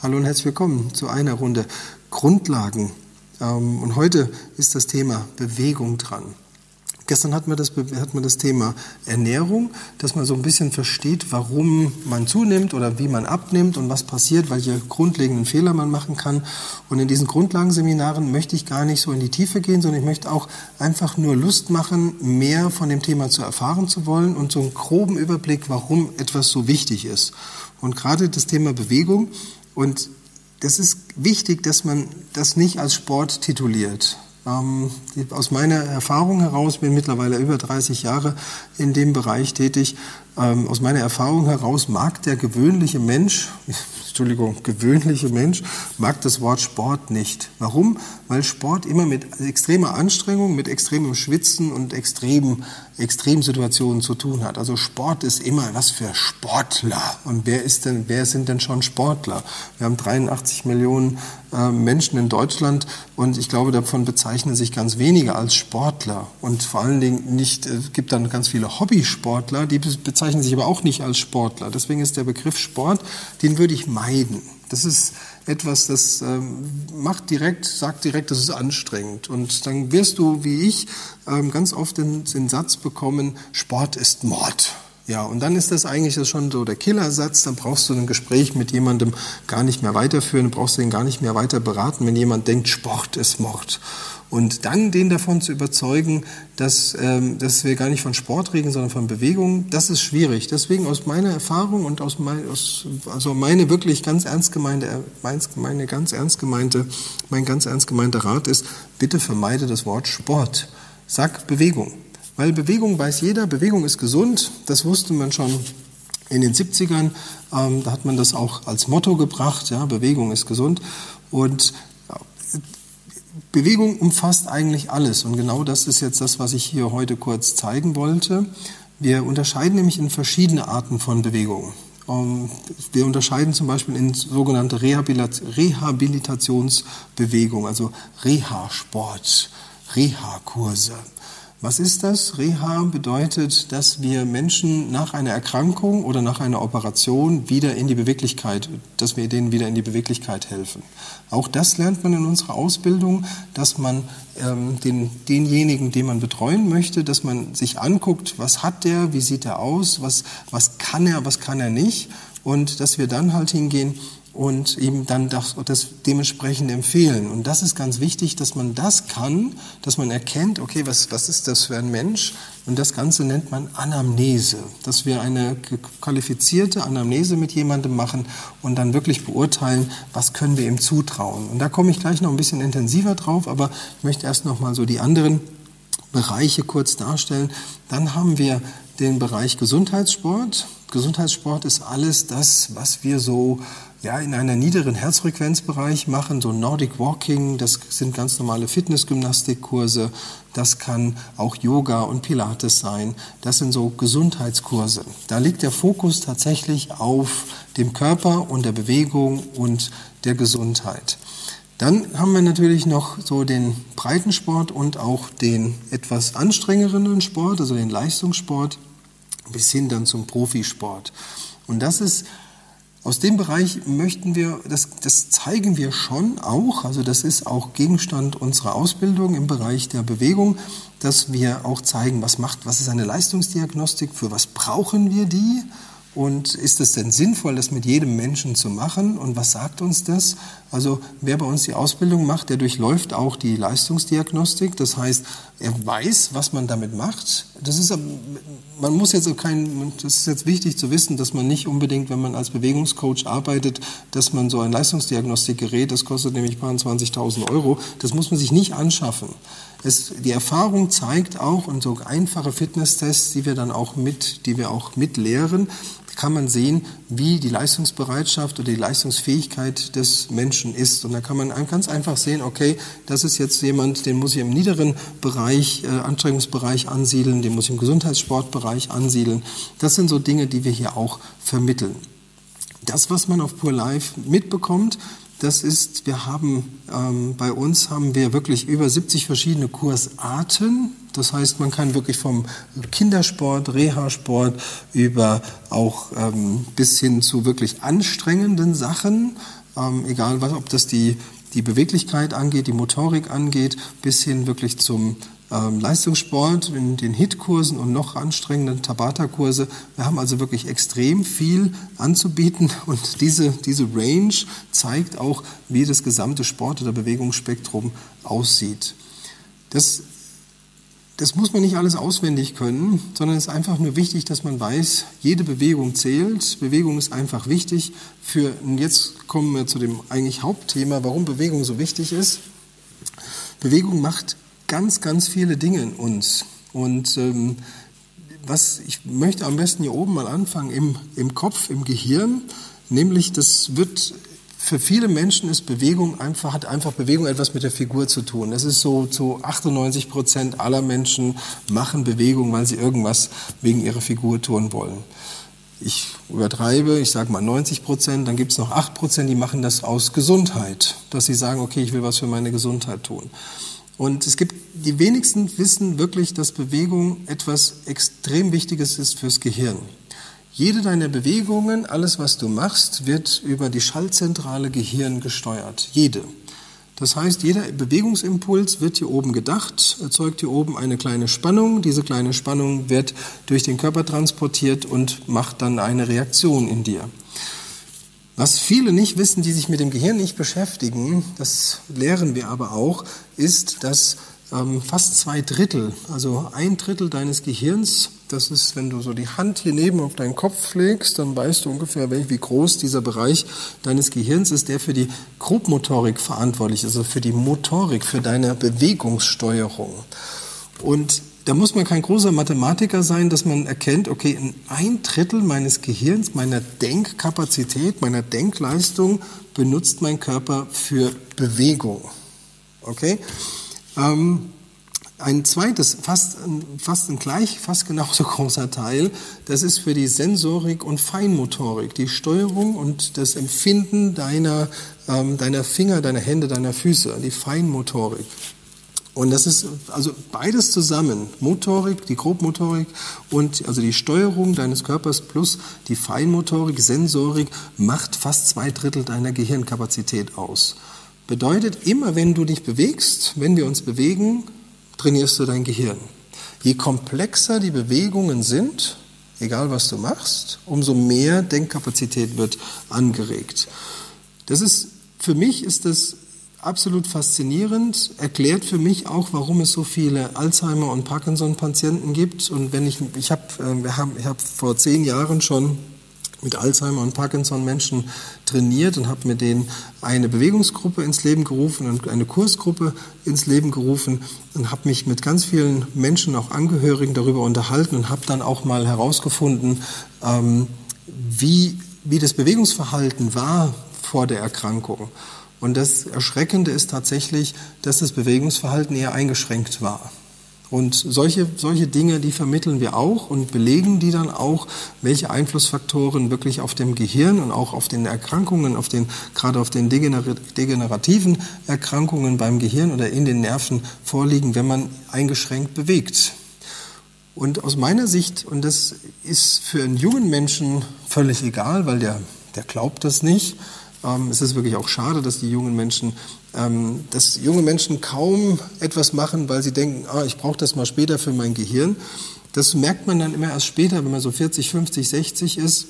Hallo und herzlich willkommen zu einer Runde Grundlagen. Ähm, und heute ist das Thema Bewegung dran. Gestern hatten wir, das, hatten wir das Thema Ernährung, dass man so ein bisschen versteht, warum man zunimmt oder wie man abnimmt und was passiert, welche grundlegenden Fehler man machen kann. Und in diesen Grundlagenseminaren möchte ich gar nicht so in die Tiefe gehen, sondern ich möchte auch einfach nur Lust machen, mehr von dem Thema zu erfahren zu wollen und so einen groben Überblick, warum etwas so wichtig ist. Und gerade das Thema Bewegung und das ist wichtig, dass man das nicht als Sport tituliert. Ähm, aus meiner Erfahrung heraus, bin mittlerweile über 30 Jahre in dem Bereich tätig, ähm, aus meiner Erfahrung heraus mag der gewöhnliche Mensch, Entschuldigung, gewöhnliche Mensch, mag das Wort Sport nicht. Warum? Weil Sport immer mit extremer Anstrengung, mit extremem Schwitzen und extremen, Extremsituationen zu tun hat. Also Sport ist immer was für Sportler. Und wer ist denn, wer sind denn schon Sportler? Wir haben 83 Millionen äh, Menschen in Deutschland und ich glaube, davon bezeichnen sich ganz wenige als Sportler. Und vor allen Dingen nicht, es äh, gibt dann ganz viele Hobbysportler, die bezeichnen sich aber auch nicht als Sportler. Deswegen ist der Begriff Sport, den würde ich meiden. Das ist etwas, das ähm, macht direkt, sagt direkt, das ist anstrengend. Und dann wirst du, wie ich, ähm, ganz oft den, den Satz bekommen, Sport ist Mord. Ja, und dann ist das eigentlich das schon so der Killersatz. Dann brauchst du ein Gespräch mit jemandem gar nicht mehr weiterführen, brauchst du ihn gar nicht mehr weiter beraten, wenn jemand denkt, Sport ist Mord. Und dann den davon zu überzeugen, dass, ähm, dass wir gar nicht von Sport reden, sondern von Bewegung, das ist schwierig. Deswegen aus meiner Erfahrung und aus, mein, aus also meine wirklich ganz ernst gemeinte, meine ganz ernst gemeinte, mein ganz ernst gemeinter Rat ist, bitte vermeide das Wort Sport. Sag Bewegung. Weil Bewegung weiß jeder, Bewegung ist gesund, das wusste man schon in den 70ern. Ähm, da hat man das auch als Motto gebracht, ja, Bewegung ist gesund. Und Bewegung umfasst eigentlich alles und genau das ist jetzt das, was ich hier heute kurz zeigen wollte. Wir unterscheiden nämlich in verschiedene Arten von Bewegung. Ähm, wir unterscheiden zum Beispiel in sogenannte Rehabilitationsbewegung, also Reha-Sport, Reha-Kurse. Was ist das? Reha bedeutet, dass wir Menschen nach einer Erkrankung oder nach einer Operation wieder in die Beweglichkeit, dass wir denen wieder in die Beweglichkeit helfen. Auch das lernt man in unserer Ausbildung, dass man ähm, den, denjenigen, den man betreuen möchte, dass man sich anguckt, was hat der, wie sieht er aus, was, was kann er, was kann er nicht und dass wir dann halt hingehen und ihm dann das, das, dementsprechend empfehlen. Und das ist ganz wichtig, dass man das kann, dass man erkennt, okay, was, was ist das für ein Mensch? Und das Ganze nennt man Anamnese, dass wir eine qualifizierte Anamnese mit jemandem machen und dann wirklich beurteilen, was können wir ihm zutrauen. Und da komme ich gleich noch ein bisschen intensiver drauf, aber ich möchte erst noch mal so die anderen Bereiche kurz darstellen. Dann haben wir den Bereich Gesundheitssport. Gesundheitssport ist alles das, was wir so ja, in einer niederen Herzfrequenzbereich machen, so Nordic Walking, das sind ganz normale Fitnessgymnastikkurse, das kann auch Yoga und Pilates sein, das sind so Gesundheitskurse. Da liegt der Fokus tatsächlich auf dem Körper und der Bewegung und der Gesundheit. Dann haben wir natürlich noch so den Breitensport und auch den etwas anstrengenderen Sport, also den Leistungssport, bis hin dann zum Profisport. Und das ist aus dem Bereich möchten wir, das, das zeigen wir schon auch, also das ist auch Gegenstand unserer Ausbildung im Bereich der Bewegung, dass wir auch zeigen, was macht, was ist eine Leistungsdiagnostik, für was brauchen wir die und ist es denn sinnvoll, das mit jedem Menschen zu machen? Und was sagt uns das? Also wer bei uns die Ausbildung macht, der durchläuft auch die Leistungsdiagnostik. Das heißt, er weiß, was man damit macht. Das ist, man muss jetzt kein, das ist jetzt wichtig zu wissen, dass man nicht unbedingt, wenn man als Bewegungscoach arbeitet, dass man so ein Leistungsdiagnostikgerät, das kostet nämlich 20.000 Euro, das muss man sich nicht anschaffen. Es, die Erfahrung zeigt auch, und so einfache Fitnesstests, die wir dann auch mit, die wir auch mitlehren, kann man sehen, wie die Leistungsbereitschaft oder die Leistungsfähigkeit des Menschen ist. Und da kann man ganz einfach sehen, okay, das ist jetzt jemand, den muss ich im niederen Bereich, äh, Anstrengungsbereich ansiedeln, den muss ich im Gesundheitssportbereich ansiedeln. Das sind so Dinge, die wir hier auch vermitteln. Das, was man auf Pure Life mitbekommt, das ist, wir haben ähm, bei uns haben wir wirklich über 70 verschiedene Kursarten Das heißt, man kann wirklich vom Kindersport, Reha-Sport über auch ähm, bis hin zu wirklich anstrengenden Sachen, ähm, egal was, ob das die, die Beweglichkeit angeht, die Motorik angeht, bis hin wirklich zum ähm, Leistungssport in den HIT-Kursen und noch anstrengenden Tabata-Kurse. Wir haben also wirklich extrem viel anzubieten und diese, diese Range zeigt auch, wie das gesamte Sport- oder Bewegungsspektrum aussieht. Das das muss man nicht alles auswendig können, sondern es ist einfach nur wichtig, dass man weiß, jede Bewegung zählt. Bewegung ist einfach wichtig. Für, jetzt kommen wir zu dem eigentlich Hauptthema, warum Bewegung so wichtig ist. Bewegung macht ganz, ganz viele Dinge in uns. Und ähm, was ich möchte am besten hier oben mal anfangen, im, im Kopf, im Gehirn, nämlich das wird für viele Menschen ist Bewegung einfach, hat einfach Bewegung etwas mit der Figur zu tun. Das ist so, zu 98 Prozent aller Menschen machen Bewegung, weil sie irgendwas wegen ihrer Figur tun wollen. Ich übertreibe, ich sage mal 90 Prozent, dann gibt es noch 8 Prozent, die machen das aus Gesundheit, dass sie sagen, okay, ich will was für meine Gesundheit tun. Und es gibt, die wenigsten wissen wirklich, dass Bewegung etwas extrem Wichtiges ist fürs Gehirn. Jede deiner Bewegungen, alles was du machst, wird über die Schaltzentrale Gehirn gesteuert. Jede. Das heißt, jeder Bewegungsimpuls wird hier oben gedacht, erzeugt hier oben eine kleine Spannung. Diese kleine Spannung wird durch den Körper transportiert und macht dann eine Reaktion in dir. Was viele nicht wissen, die sich mit dem Gehirn nicht beschäftigen, das lehren wir aber auch, ist, dass ähm, fast zwei Drittel, also ein Drittel deines Gehirns das ist, wenn du so die Hand hier neben auf deinen Kopf legst, dann weißt du ungefähr, wie groß dieser Bereich deines Gehirns ist, der für die Grobmotorik verantwortlich ist, also für die Motorik, für deine Bewegungssteuerung. Und da muss man kein großer Mathematiker sein, dass man erkennt, okay, ein Drittel meines Gehirns, meiner Denkkapazität, meiner Denkleistung benutzt mein Körper für Bewegung. Okay? Ähm, ein zweites, fast, fast ein gleich, fast genauso großer Teil, das ist für die Sensorik und Feinmotorik, die Steuerung und das Empfinden deiner, ähm, deiner Finger, deiner Hände, deiner Füße, die Feinmotorik. Und das ist also beides zusammen, Motorik, die Grobmotorik und also die Steuerung deines Körpers plus die Feinmotorik, Sensorik macht fast zwei Drittel deiner Gehirnkapazität aus. Bedeutet, immer wenn du dich bewegst, wenn wir uns bewegen, trainierst du dein Gehirn. Je komplexer die Bewegungen sind, egal was du machst, umso mehr Denkkapazität wird angeregt. Das ist, für mich ist das absolut faszinierend, erklärt für mich auch, warum es so viele Alzheimer- und Parkinson-Patienten gibt. Und wenn ich, ich habe, äh, wir haben, ich habe vor zehn Jahren schon mit Alzheimer und Parkinson Menschen trainiert und habe mit denen eine Bewegungsgruppe ins Leben gerufen und eine Kursgruppe ins Leben gerufen und habe mich mit ganz vielen Menschen, auch Angehörigen darüber unterhalten und habe dann auch mal herausgefunden, ähm, wie, wie das Bewegungsverhalten war vor der Erkrankung. Und das Erschreckende ist tatsächlich, dass das Bewegungsverhalten eher eingeschränkt war. Und solche, solche Dinge, die vermitteln wir auch und belegen die dann auch, welche Einflussfaktoren wirklich auf dem Gehirn und auch auf den Erkrankungen, auf den, gerade auf den degenerativen Erkrankungen beim Gehirn oder in den Nerven vorliegen, wenn man eingeschränkt bewegt. Und aus meiner Sicht, und das ist für einen jungen Menschen völlig egal, weil der, der glaubt das nicht, ähm, es ist wirklich auch schade, dass die jungen Menschen, ähm, dass junge Menschen kaum etwas machen, weil sie denken, ah, ich brauche das mal später für mein Gehirn. Das merkt man dann immer erst später, wenn man so 40, 50, 60 ist.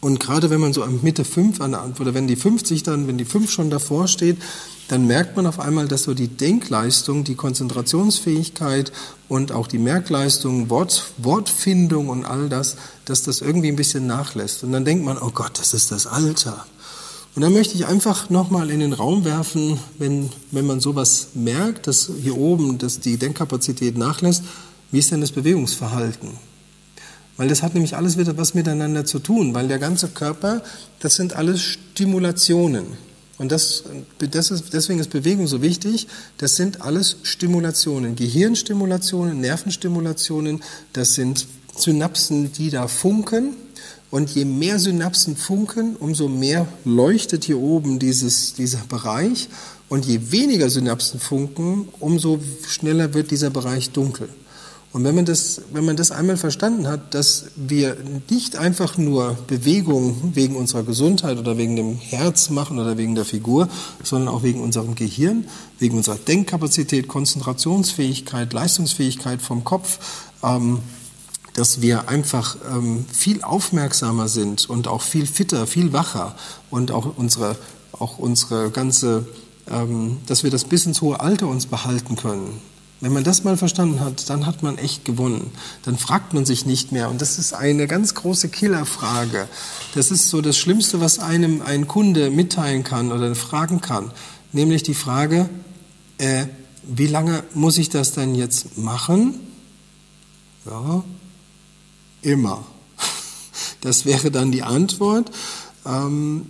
Und gerade wenn man so Mitte 5 oder wenn die 50 dann, wenn die 5 schon davor steht, dann merkt man auf einmal, dass so die Denkleistung, die Konzentrationsfähigkeit und auch die Merkleistung, Wort, Wortfindung und all das, dass das irgendwie ein bisschen nachlässt. Und dann denkt man, oh Gott, das ist das Alter. Und dann möchte ich einfach nochmal in den Raum werfen, wenn, wenn man sowas merkt, dass hier oben dass die Denkkapazität nachlässt, wie ist denn das Bewegungsverhalten? Weil das hat nämlich alles wieder was miteinander zu tun, weil der ganze Körper, das sind alles Stimulationen. Und das, das ist, deswegen ist Bewegung so wichtig. Das sind alles Stimulationen, Gehirnstimulationen, Nervenstimulationen, das sind Synapsen, die da funken Und je mehr Synapsen funken, umso mehr leuchtet hier oben dieses, dieser Bereich. Und je weniger Synapsen funken, umso schneller wird dieser Bereich dunkel. Und wenn man, das, wenn man das einmal verstanden hat, dass wir nicht einfach nur Bewegungen wegen unserer Gesundheit oder wegen dem Herz machen oder wegen der Figur, sondern auch wegen unserem Gehirn, wegen unserer Denkkapazität, Konzentrationsfähigkeit, Leistungsfähigkeit vom Kopf, ähm, dass wir einfach ähm, viel aufmerksamer sind und auch viel fitter, viel wacher und auch unsere, auch unsere ganze, ähm, dass wir das bis ins hohe Alter uns behalten können. Wenn man das mal verstanden hat, dann hat man echt gewonnen. Dann fragt man sich nicht mehr. Und das ist eine ganz große Killerfrage. Das ist so das Schlimmste, was einem ein Kunde mitteilen kann oder fragen kann. Nämlich die Frage, äh, wie lange muss ich das denn jetzt machen? Ja, immer. Das wäre dann die Antwort. Ähm,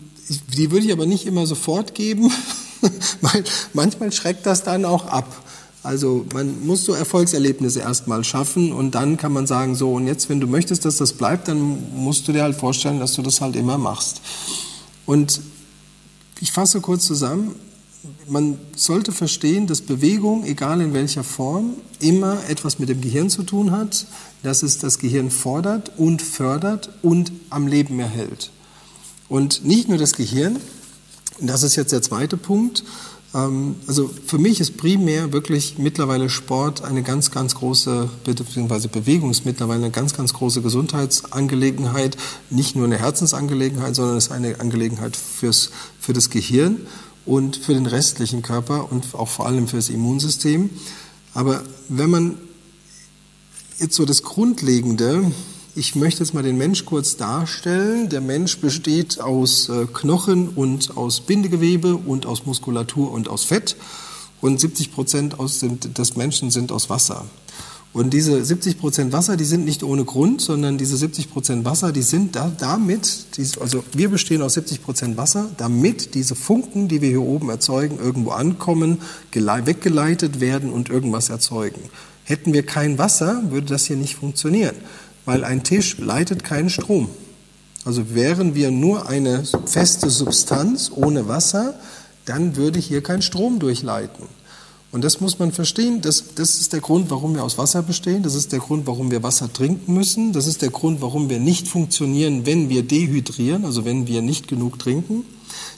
die würde ich aber nicht immer sofort geben, weil manchmal schreckt das dann auch ab. Also man muss so Erfolgserlebnisse erstmal schaffen und dann kann man sagen, so und jetzt, wenn du möchtest, dass das bleibt, dann musst du dir halt vorstellen, dass du das halt immer machst. Und ich fasse kurz zusammen, man sollte verstehen, dass Bewegung, egal in welcher Form, immer etwas mit dem Gehirn zu tun hat, dass es das Gehirn fordert und fördert und am Leben erhält. Und nicht nur das Gehirn, das ist jetzt der zweite Punkt, ähm, also für mich ist primär wirklich mittlerweile Sport eine ganz, ganz große, beziehungsweise Bewegung ist mittlerweile eine ganz, ganz große Gesundheitsangelegenheit. Nicht nur eine Herzensangelegenheit, sondern es ist eine Angelegenheit fürs, für das Gehirn und für den restlichen Körper und auch vor allem für das Immunsystem. Aber wenn man jetzt so das Grundlegende ich möchte jetzt mal den Mensch kurz darstellen. Der Mensch besteht aus äh, Knochen und aus Bindegewebe und aus Muskulatur und aus Fett. Und 70 Prozent des Menschen sind aus Wasser. Und diese 70 Prozent Wasser, die sind nicht ohne Grund, sondern diese 70 Prozent Wasser, die sind da, damit, also wir bestehen aus 70 Prozent Wasser, damit diese Funken, die wir hier oben erzeugen, irgendwo ankommen, weggeleitet werden und irgendwas erzeugen. Hätten wir kein Wasser, würde das hier nicht funktionieren weil ein Tisch leitet keinen Strom. Also wären wir nur eine feste Substanz ohne Wasser, dann würde hier kein Strom durchleiten. Und das muss man verstehen. Das, das ist der Grund, warum wir aus Wasser bestehen. Das ist der Grund, warum wir Wasser trinken müssen. Das ist der Grund, warum wir nicht funktionieren, wenn wir dehydrieren, also wenn wir nicht genug trinken.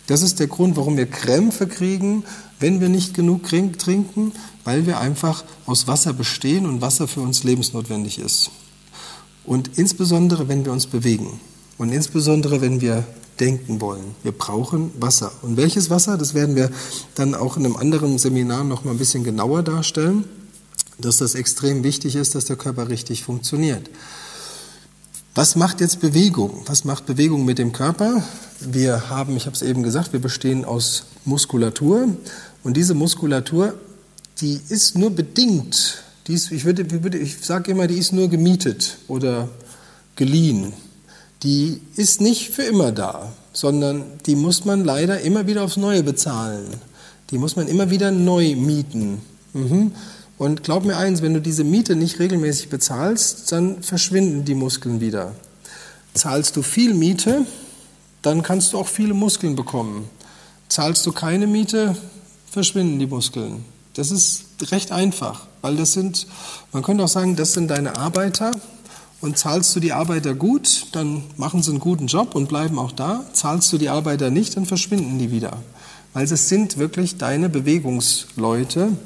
Das ist der Grund, warum wir Krämpfe kriegen, wenn wir nicht genug trinken, weil wir einfach aus Wasser bestehen und Wasser für uns lebensnotwendig ist. Und insbesondere, wenn wir uns bewegen und insbesondere, wenn wir denken wollen. Wir brauchen Wasser. Und welches Wasser, das werden wir dann auch in einem anderen Seminar noch mal ein bisschen genauer darstellen, dass das extrem wichtig ist, dass der Körper richtig funktioniert. Was macht jetzt Bewegung? Was macht Bewegung mit dem Körper? Wir haben, ich habe es eben gesagt, wir bestehen aus Muskulatur und diese Muskulatur, die ist nur bedingt die ist, ich würde, ich sage immer, die ist nur gemietet oder geliehen. Die ist nicht für immer da, sondern die muss man leider immer wieder aufs Neue bezahlen. Die muss man immer wieder neu mieten. Mhm. Und glaub mir eins, wenn du diese Miete nicht regelmäßig bezahlst, dann verschwinden die Muskeln wieder. Zahlst du viel Miete, dann kannst du auch viele Muskeln bekommen. Zahlst du keine Miete, verschwinden die Muskeln. Das ist recht einfach. Weil das sind, man könnte auch sagen, das sind deine Arbeiter und zahlst du die Arbeiter gut, dann machen sie einen guten Job und bleiben auch da. Zahlst du die Arbeiter nicht, dann verschwinden die wieder. Weil das sind wirklich deine Bewegungsleute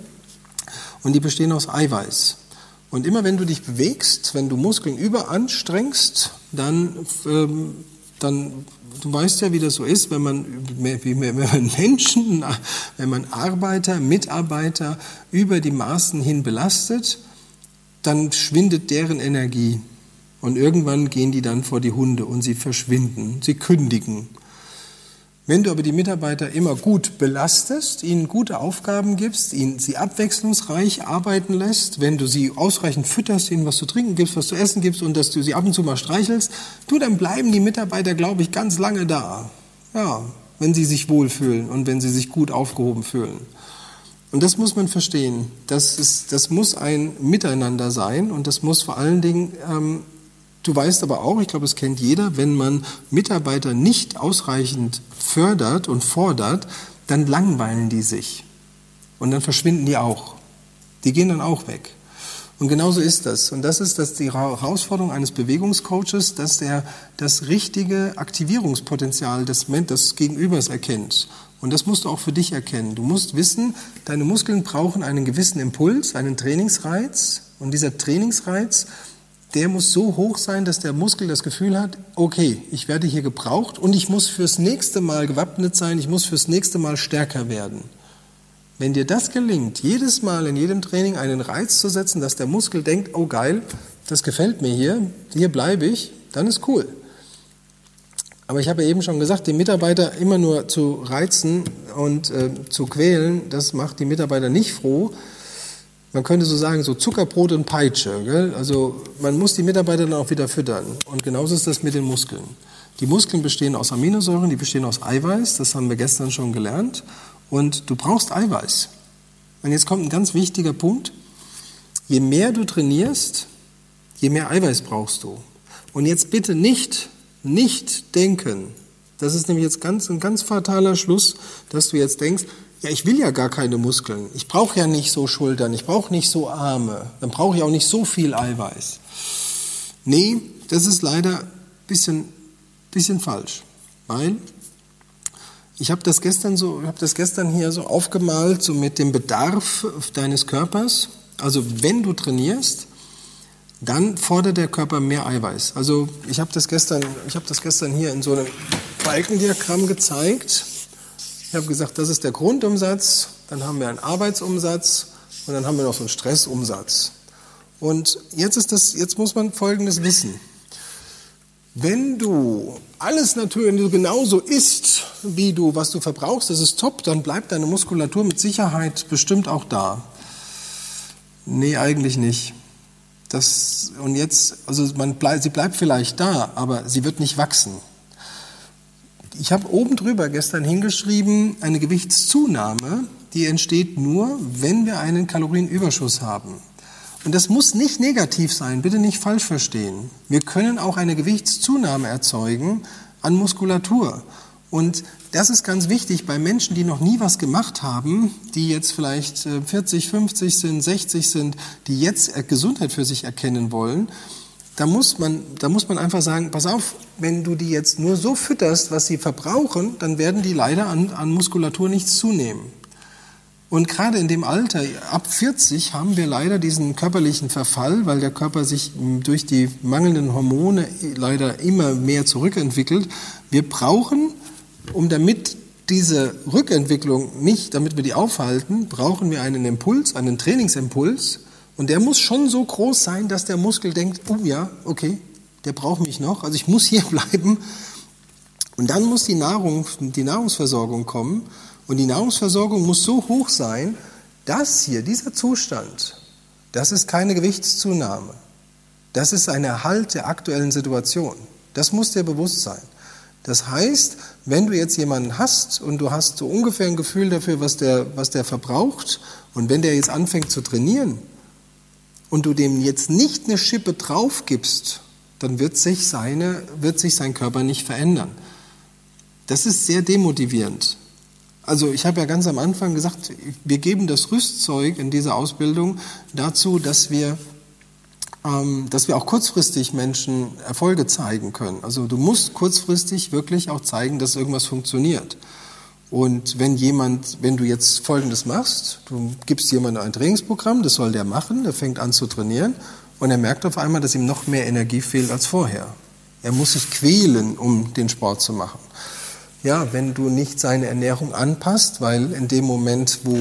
und die bestehen aus Eiweiß. Und immer wenn du dich bewegst, wenn du Muskeln überanstrengst, dann, ähm, dann du weißt ja, wie das so ist, wenn man, wenn man Menschen, wenn man Arbeiter, Mitarbeiter über die Maßen hin belastet, dann schwindet deren Energie. Und irgendwann gehen die dann vor die Hunde und sie verschwinden, sie kündigen. Wenn du aber die Mitarbeiter immer gut belastest, ihnen gute Aufgaben gibst, ihnen sie abwechslungsreich arbeiten lässt, wenn du sie ausreichend fütterst, ihnen was zu trinken gibst, was zu essen gibst und dass du sie ab und zu mal streichelst, du, dann bleiben die Mitarbeiter, glaube ich, ganz lange da. Ja, wenn sie sich wohlfühlen und wenn sie sich gut aufgehoben fühlen. Und das muss man verstehen. Das, ist, das muss ein Miteinander sein und das muss vor allen Dingen ähm, Du weißt aber auch, ich glaube, es kennt jeder, wenn man Mitarbeiter nicht ausreichend fördert und fordert, dann langweilen die sich. Und dann verschwinden die auch. Die gehen dann auch weg. Und genauso ist das. Und das ist das die Herausforderung eines Bewegungscoaches, dass er das richtige Aktivierungspotenzial des, des Gegenübers erkennt. Und das musst du auch für dich erkennen. Du musst wissen, deine Muskeln brauchen einen gewissen Impuls, einen Trainingsreiz. Und dieser Trainingsreiz, der muss so hoch sein, dass der Muskel das Gefühl hat, okay, ich werde hier gebraucht und ich muss fürs nächste Mal gewappnet sein, ich muss fürs nächste Mal stärker werden. Wenn dir das gelingt, jedes Mal in jedem Training einen Reiz zu setzen, dass der Muskel denkt, oh geil, das gefällt mir hier, hier bleibe ich, dann ist cool. Aber ich habe eben schon gesagt, die Mitarbeiter immer nur zu reizen und äh, zu quälen, das macht die Mitarbeiter nicht froh. Man könnte so sagen, so Zuckerbrot und Peitsche. Gell? Also man muss die Mitarbeiter dann auch wieder füttern. Und genauso ist das mit den Muskeln. Die Muskeln bestehen aus Aminosäuren, die bestehen aus Eiweiß, das haben wir gestern schon gelernt. Und du brauchst Eiweiß. Und jetzt kommt ein ganz wichtiger Punkt. Je mehr du trainierst, je mehr Eiweiß brauchst du. Und jetzt bitte nicht, nicht denken. Das ist nämlich jetzt ganz, ein ganz fataler Schluss, dass du jetzt denkst, ja, ich will ja gar keine Muskeln. Ich brauche ja nicht so Schultern, ich brauche nicht so Arme. Dann brauche ich auch nicht so viel Eiweiß. Nee, das ist leider ein bisschen, bisschen falsch. Weil ich habe das gestern so, habe das gestern hier so aufgemalt, so mit dem Bedarf deines Körpers. Also wenn du trainierst, dann fordert der Körper mehr Eiweiß. Also ich habe das gestern, ich habe das gestern hier in so einem Balkendiagramm gezeigt. Ich habe gesagt, das ist der Grundumsatz, dann haben wir einen Arbeitsumsatz und dann haben wir noch so einen Stressumsatz. Und jetzt ist das, jetzt muss man Folgendes wissen. Wenn du alles natürlich genauso isst, wie du, was du verbrauchst, das ist top, dann bleibt deine Muskulatur mit Sicherheit bestimmt auch da. Nee, eigentlich nicht. Das, und jetzt, also man sie bleibt vielleicht da, aber sie wird nicht wachsen. Ich habe oben drüber gestern hingeschrieben, eine Gewichtszunahme, die entsteht nur, wenn wir einen Kalorienüberschuss haben. Und das muss nicht negativ sein, bitte nicht falsch verstehen. Wir können auch eine Gewichtszunahme erzeugen an Muskulatur. Und das ist ganz wichtig bei Menschen, die noch nie was gemacht haben, die jetzt vielleicht 40, äh, 50 sind, 60 sind, die jetzt Gesundheit für sich erkennen wollen. Da muss man, da muss man einfach sagen, pass auf, wenn du die jetzt nur so fütterst, was sie verbrauchen, dann werden die leider an, an Muskulatur nichts zunehmen. Und gerade in dem Alter, ab 40, haben wir leider diesen körperlichen Verfall, weil der Körper sich durch die mangelnden Hormone leider immer mehr zurückentwickelt. Wir brauchen, um damit diese Rückentwicklung nicht, damit wir die aufhalten, brauchen wir einen Impuls, einen Trainingsimpuls. Und der muss schon so groß sein, dass der Muskel denkt, oh ja, okay, der braucht mich noch, also ich muss hier bleiben. Und dann muss die Nahrung, die Nahrungsversorgung kommen. Und die Nahrungsversorgung muss so hoch sein, dass hier, dieser Zustand, das ist keine Gewichtszunahme. Das ist ein Erhalt der aktuellen Situation. Das muss dir bewusst sein. Das heißt, wenn du jetzt jemanden hast und du hast so ungefähr ein Gefühl dafür, was der, was der verbraucht, und wenn der jetzt anfängt zu trainieren und du dem jetzt nicht eine Schippe drauf gibst, dann wird sich, seine, wird sich sein Körper nicht verändern. Das ist sehr demotivierend. Also ich habe ja ganz am Anfang gesagt, wir geben das Rüstzeug in dieser Ausbildung dazu, dass wir, ähm, dass wir auch kurzfristig Menschen Erfolge zeigen können. Also du musst kurzfristig wirklich auch zeigen, dass irgendwas funktioniert. Und wenn jemand, wenn du jetzt Folgendes machst, du gibst jemandem ein Trainingsprogramm, das soll der machen, der fängt an zu trainieren und er merkt auf einmal, dass ihm noch mehr Energie fehlt als vorher. Er muss sich quälen, um den Sport zu machen ja, wenn du nicht seine Ernährung anpasst, weil in dem Moment, wo,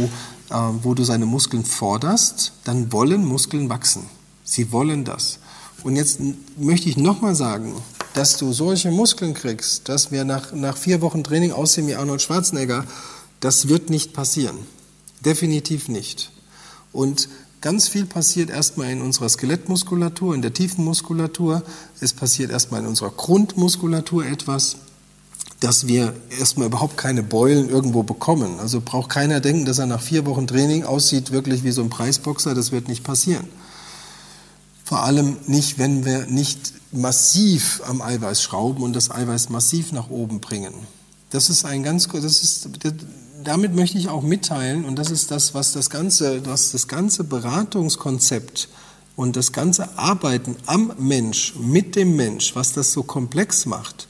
äh, wo du seine Muskeln forderst, dann wollen Muskeln wachsen. Sie wollen das. Und jetzt möchte ich nochmal sagen, dass du solche Muskeln kriegst, dass wir nach, nach vier Wochen Training aussehen wie Arnold Schwarzenegger, das wird nicht passieren. Definitiv nicht. Und ganz viel passiert erstmal in unserer Skelettmuskulatur, in der tiefen Muskulatur. Es passiert erstmal in unserer Grundmuskulatur etwas dass wir erstmal überhaupt keine Beulen irgendwo bekommen. Also braucht keiner denken, dass er nach vier Wochen Training aussieht wirklich wie so ein Preisboxer. Das wird nicht passieren. Vor allem nicht, wenn wir nicht massiv am Eiweiß schrauben und das Eiweiß massiv nach oben bringen. Das ist ein ganz, das ist, damit möchte ich auch mitteilen, und das ist das, was das ganze, was das ganze Beratungskonzept und das ganze Arbeiten am Mensch, mit dem Mensch, was das so komplex macht.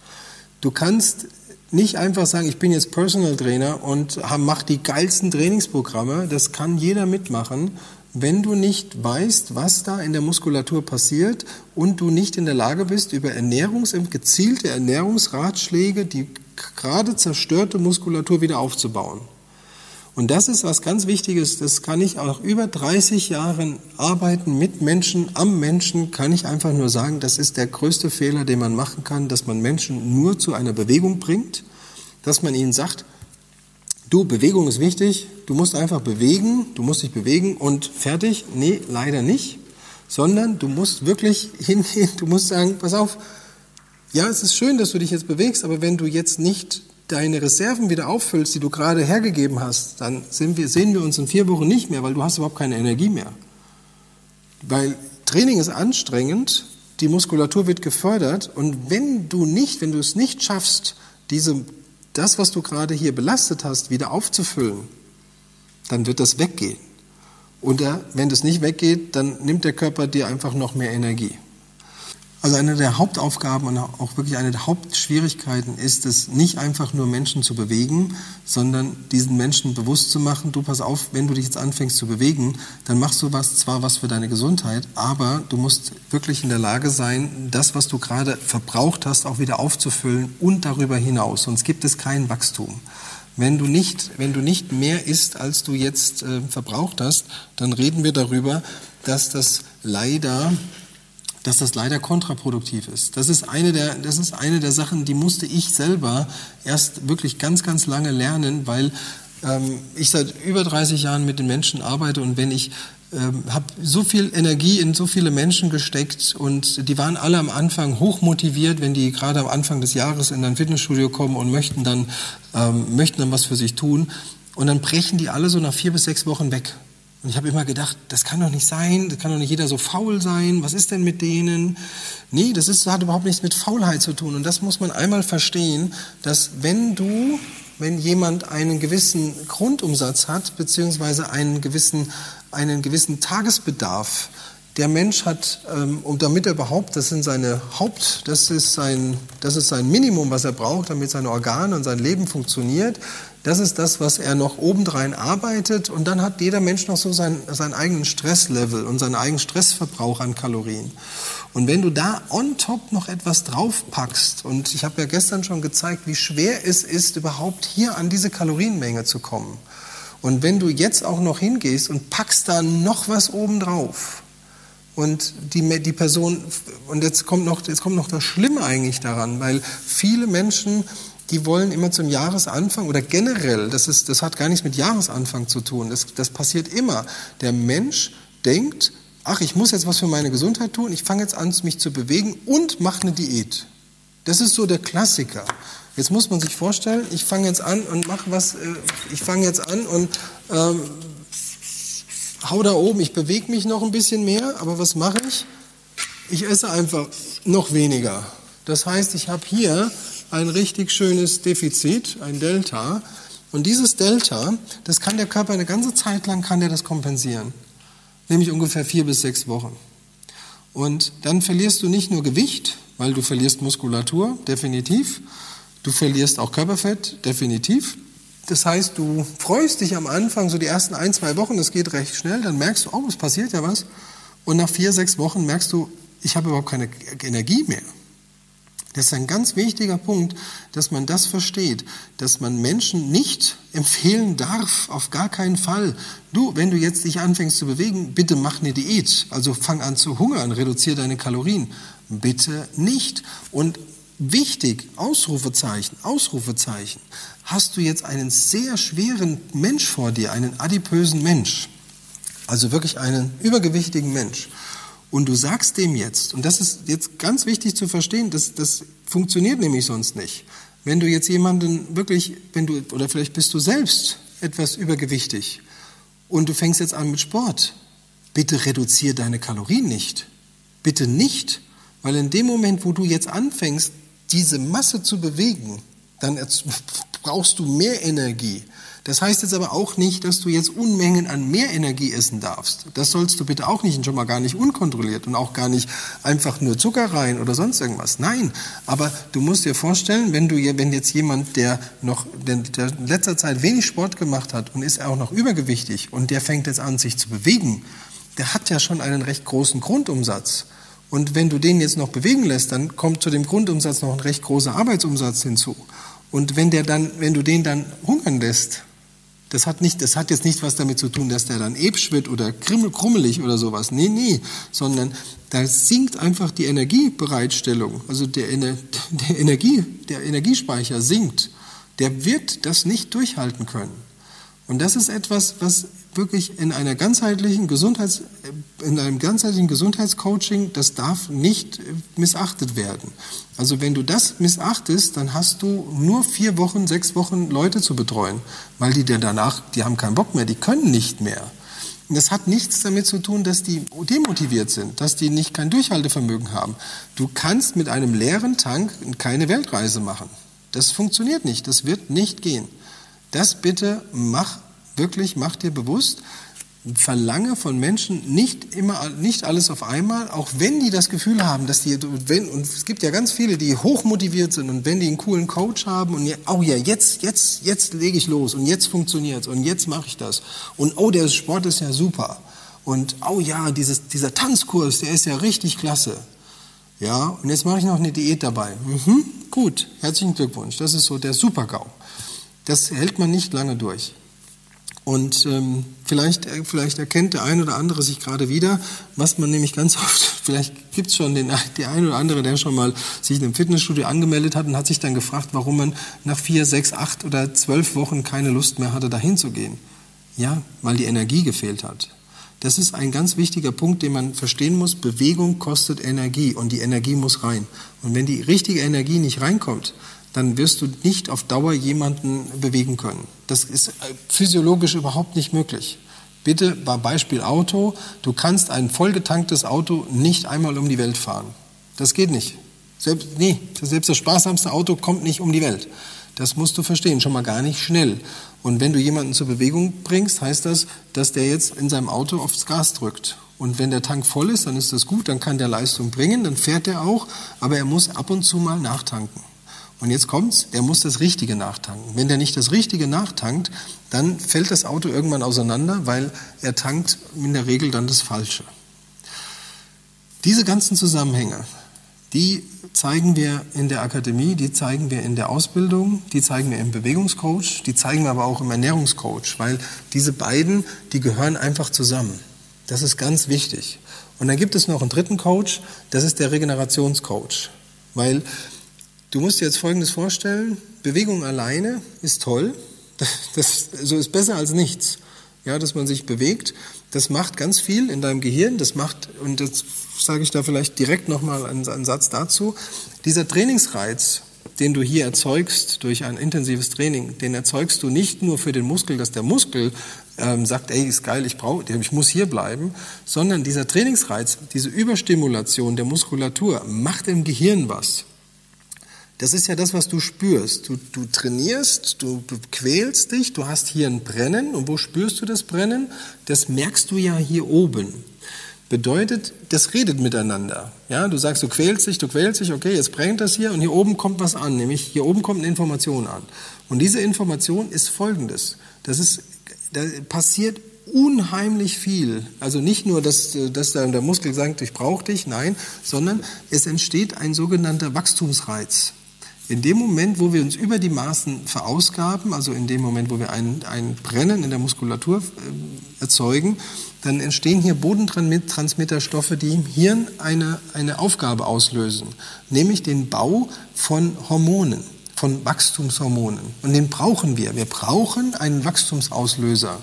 Du kannst nicht einfach sagen, ich bin jetzt Personal Trainer und mache die geilsten Trainingsprogramme. Das kann jeder mitmachen, wenn du nicht weißt, was da in der Muskulatur passiert und du nicht in der Lage bist, über Ernährungs gezielte Ernährungsratschläge die gerade zerstörte Muskulatur wieder aufzubauen. Und das ist was ganz Wichtiges, das kann ich auch über 30 Jahren arbeiten mit Menschen, am Menschen, kann ich einfach nur sagen, das ist der größte Fehler, den man machen kann, dass man Menschen nur zu einer Bewegung bringt, dass man ihnen sagt, du, Bewegung ist wichtig, du musst einfach bewegen, du musst dich bewegen und fertig. Nee, leider nicht, sondern du musst wirklich hingehen, du musst sagen, pass auf, ja, es ist schön, dass du dich jetzt bewegst, aber wenn du jetzt nicht deine Reserven wieder auffüllst, die du gerade hergegeben hast, dann wir, sehen wir uns in vier Wochen nicht mehr, weil du hast überhaupt keine Energie mehr. Weil Training ist anstrengend, die Muskulatur wird gefördert und wenn du nicht, wenn du es nicht schaffst, diese, das, was du gerade hier belastet hast, wieder aufzufüllen, dann wird das weggehen. Und wenn das nicht weggeht, dann nimmt der Körper dir einfach noch mehr Energie. Also eine der Hauptaufgaben und auch wirklich eine der Hauptschwierigkeiten ist es, nicht einfach nur Menschen zu bewegen, sondern diesen Menschen bewusst zu machen, du pass auf, wenn du dich jetzt anfängst zu bewegen, dann machst du was, zwar was für deine Gesundheit, aber du musst wirklich in der Lage sein, das, was du gerade verbraucht hast, auch wieder aufzufüllen und darüber hinaus. Sonst gibt es kein Wachstum. Wenn du nicht, wenn du nicht mehr isst, als du jetzt äh, verbraucht hast, dann reden wir darüber, dass das leider dass das leider kontraproduktiv ist. Das ist eine der, das ist eine der Sachen, die musste ich selber erst wirklich ganz, ganz lange lernen, weil ähm, ich seit über 30 Jahren mit den Menschen arbeite und wenn ich ähm, habe so viel Energie in so viele Menschen gesteckt und die waren alle am Anfang hoch motiviert, wenn die gerade am Anfang des Jahres in ein Fitnessstudio kommen und möchten dann ähm, möchten dann was für sich tun und dann brechen die alle so nach vier bis sechs Wochen weg. Und ich habe immer gedacht, das kann doch nicht sein, das kann doch nicht jeder so faul sein, was ist denn mit denen? Nee, das ist, hat überhaupt nichts mit Faulheit zu tun. Und das muss man einmal verstehen, dass wenn du, wenn jemand einen gewissen Grundumsatz hat, beziehungsweise einen gewissen, einen gewissen Tagesbedarf, der Mensch hat, ähm, um damit er überhaupt, das sind seine Haupt, das ist sein, das ist sein Minimum, was er braucht, damit seine Organe und sein Leben funktioniert. Das ist das, was er noch obendrein arbeitet. Und dann hat jeder Mensch noch so sein, seinen eigenen Stresslevel und seinen eigenen Stressverbrauch an Kalorien. Und wenn du da on top noch etwas draufpackst, und ich habe ja gestern schon gezeigt, wie schwer es ist, überhaupt hier an diese Kalorienmenge zu kommen. Und wenn du jetzt auch noch hingehst und packst da noch was obendrauf, und die, die Person, und jetzt kommt, noch, jetzt kommt noch das Schlimme eigentlich daran, weil viele Menschen die wollen immer zum Jahresanfang oder generell, das, ist, das hat gar nichts mit Jahresanfang zu tun, das, das passiert immer. Der Mensch denkt, ach, ich muss jetzt was für meine Gesundheit tun, ich fange jetzt an, mich zu bewegen und mache eine Diät. Das ist so der Klassiker. Jetzt muss man sich vorstellen, ich fange jetzt an und mache was, äh, ich fange jetzt an und ähm, hau da oben, ich bewege mich noch ein bisschen mehr, aber was mache ich? Ich esse einfach noch weniger. Das heißt, ich habe hier ein richtig schönes Defizit, ein Delta. Und dieses Delta, das kann der Körper eine ganze Zeit lang kann der das kompensieren, nämlich ungefähr vier bis sechs Wochen. Und dann verlierst du nicht nur Gewicht, weil du verlierst Muskulatur, definitiv. Du verlierst auch Körperfett, definitiv. Das heißt, du freust dich am Anfang, so die ersten ein, zwei Wochen, das geht recht schnell, dann merkst du, oh, es passiert ja was. Und nach vier, sechs Wochen merkst du, ich habe überhaupt keine Energie mehr. Das ist ein ganz wichtiger Punkt, dass man das versteht, dass man Menschen nicht empfehlen darf, auf gar keinen Fall. Du, wenn du jetzt dich anfängst zu bewegen, bitte mach eine Diät. Also fang an zu hungern, reduziere deine Kalorien. Bitte nicht. Und wichtig, Ausrufezeichen, Ausrufezeichen. Hast du jetzt einen sehr schweren Mensch vor dir, einen adipösen Mensch, also wirklich einen übergewichtigen Mensch, und du sagst dem jetzt, und das ist jetzt ganz wichtig zu verstehen, das, das funktioniert nämlich sonst nicht. Wenn du jetzt jemanden wirklich, wenn du, oder vielleicht bist du selbst etwas übergewichtig und du fängst jetzt an mit Sport, bitte reduziere deine Kalorien nicht. Bitte nicht, weil in dem Moment, wo du jetzt anfängst, diese Masse zu bewegen, dann brauchst du mehr Energie. Das heißt jetzt aber auch nicht, dass du jetzt Unmengen an mehr Energie essen darfst. Das sollst du bitte auch nicht und schon mal gar nicht unkontrolliert und auch gar nicht einfach nur Zucker rein oder sonst irgendwas. Nein, aber du musst dir vorstellen, wenn du wenn jetzt jemand, der noch der in letzter Zeit wenig Sport gemacht hat und ist auch noch übergewichtig und der fängt jetzt an, sich zu bewegen, der hat ja schon einen recht großen Grundumsatz. Und wenn du den jetzt noch bewegen lässt, dann kommt zu dem Grundumsatz noch ein recht großer Arbeitsumsatz hinzu. Und wenn der dann, wenn du den dann hungern lässt, das hat, nicht, das hat jetzt nicht was damit zu tun, dass der dann ebsch wird oder krummelig oder sowas. Nee, nee, sondern da sinkt einfach die Energiebereitstellung. Also der, der, Energie, der Energiespeicher sinkt. Der wird das nicht durchhalten können. Und das ist etwas, was wirklich in einer ganzheitlichen Gesundheits, in einem ganzheitlichen Gesundheitscoaching, das darf nicht missachtet werden. Also wenn du das missachtest, dann hast du nur vier Wochen, sechs Wochen Leute zu betreuen, weil die dann danach, die haben keinen Bock mehr, die können nicht mehr. Das hat nichts damit zu tun, dass die demotiviert sind, dass die nicht kein Durchhaltevermögen haben. Du kannst mit einem leeren Tank keine Weltreise machen. Das funktioniert nicht, das wird nicht gehen. Das bitte mach wirklich, mach dir bewusst, verlange von Menschen nicht immer, nicht alles auf einmal, auch wenn die das Gefühl haben, dass die, wenn, und es gibt ja ganz viele, die hochmotiviert sind und wenn die einen coolen Coach haben und oh ja, jetzt, jetzt, jetzt lege ich los und jetzt funktioniert's und jetzt mache ich das und oh, der Sport ist ja super und oh ja, dieses, dieser Tanzkurs, der ist ja richtig klasse. Ja, und jetzt mache ich noch eine Diät dabei. Mhm, gut, herzlichen Glückwunsch, das ist so der Super-GAU. Das hält man nicht lange durch. Und ähm, vielleicht, äh, vielleicht erkennt der ein oder andere sich gerade wieder, was man nämlich ganz oft, vielleicht gibt es schon den, der ein oder andere, der schon mal sich in einem Fitnessstudio angemeldet hat und hat sich dann gefragt, warum man nach vier, sechs, acht oder zwölf Wochen keine Lust mehr hatte, dahin zu gehen. Ja, weil die Energie gefehlt hat. Das ist ein ganz wichtiger Punkt, den man verstehen muss. Bewegung kostet Energie und die Energie muss rein. Und wenn die richtige Energie nicht reinkommt, dann wirst du nicht auf Dauer jemanden bewegen können. Das ist äh, physiologisch überhaupt nicht möglich. Bitte bei Beispiel Auto, du kannst ein vollgetanktes Auto nicht einmal um die Welt fahren. Das geht nicht. Selbst, nee, selbst das sparsamste Auto kommt nicht um die Welt. Das musst du verstehen, schon mal gar nicht schnell. Und wenn du jemanden zur Bewegung bringst, heißt das, dass der jetzt in seinem Auto aufs Gas drückt. Und wenn der Tank voll ist, dann ist das gut, dann kann der Leistung bringen, dann fährt er auch, aber er muss ab und zu mal nachtanken. Und jetzt kommt's, der muss das Richtige nachtanken. Wenn der nicht das Richtige nachtankt, dann fällt das Auto irgendwann auseinander, weil er tankt in der Regel dann das Falsche. Diese ganzen Zusammenhänge, die zeigen wir in der Akademie, die zeigen wir in der Ausbildung, die zeigen wir im Bewegungscoach, die zeigen wir aber auch im Ernährungscoach, weil diese beiden, die gehören einfach zusammen. Das ist ganz wichtig. Und dann gibt es noch einen dritten Coach, das ist der Regenerationscoach. Weil Du musst dir jetzt Folgendes vorstellen, Bewegung alleine ist toll, das, so ist besser als nichts. Ja, dass man sich bewegt, das macht ganz viel in deinem Gehirn, das macht, und jetzt sage ich da vielleicht direkt nochmal einen, einen Satz dazu, dieser Trainingsreiz, den du hier erzeugst durch ein intensives Training, den erzeugst du nicht nur für den Muskel, dass der Muskel ähm, sagt, ey, ist geil, ich brauche, ich muss hier bleiben, sondern dieser Trainingsreiz, diese Überstimulation der Muskulatur macht im Gehirn was. Das ist ja das, was du spürst. Du, du trainierst, du quälst dich, du hast hier ein Brennen. Und wo spürst du das Brennen? Das merkst du ja hier oben. Bedeutet, das redet miteinander. Ja, du sagst, du quälst dich, du quälst dich, okay, jetzt brennt das hier und hier oben kommt was an, nämlich hier oben kommt eine Information an. Und diese Information ist folgendes. Das ist, da passiert unheimlich viel. Also nicht nur, dass, dass der Muskel sagt, ich brauche dich, nein, sondern es entsteht ein sogenannter Wachstumsreiz. In dem Moment, wo wir uns über die Maßen verausgaben, also in dem Moment, wo wir ein, ein Brennen in der Muskulatur äh, erzeugen, dann entstehen hier Bodentransmitterstoffe, die im Hirn eine, eine Aufgabe auslösen, nämlich den Bau von Hormonen, von Wachstumshormonen. Und den brauchen wir. Wir brauchen einen Wachstumsauslöser.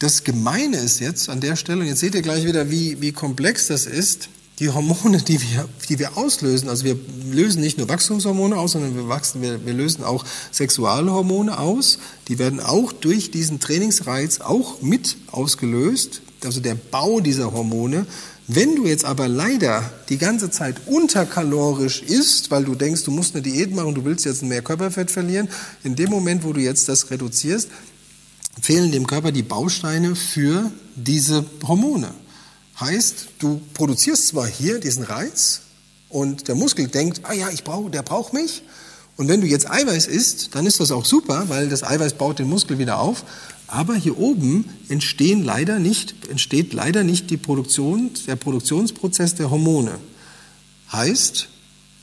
Das Gemeine ist jetzt an der Stelle, und jetzt seht ihr gleich wieder, wie, wie komplex das ist, die Hormone, die wir, die wir auslösen, also wir lösen nicht nur Wachstumshormone aus, sondern wir, wachsen, wir, wir lösen auch Sexualhormone aus. Die werden auch durch diesen Trainingsreiz auch mit ausgelöst. Also der Bau dieser Hormone, Wenn du jetzt aber leider die ganze Zeit unterkalorisch isst, weil du denkst, du musst eine Diät machen, du willst jetzt mehr Körperfett verlieren, in dem Moment, wo du jetzt das reduzierst, fehlen dem Körper die Bausteine für diese Hormone. Heißt, du produzierst zwar hier diesen Reiz und der Muskel denkt, ah ja, ich brauche, der braucht mich. Und wenn du jetzt Eiweiß isst, dann ist das auch super, weil das Eiweiß baut den Muskel wieder auf. Aber hier oben entstehen leider nicht, entsteht leider nicht die Produktion, der Produktionsprozess der Hormone. Heißt,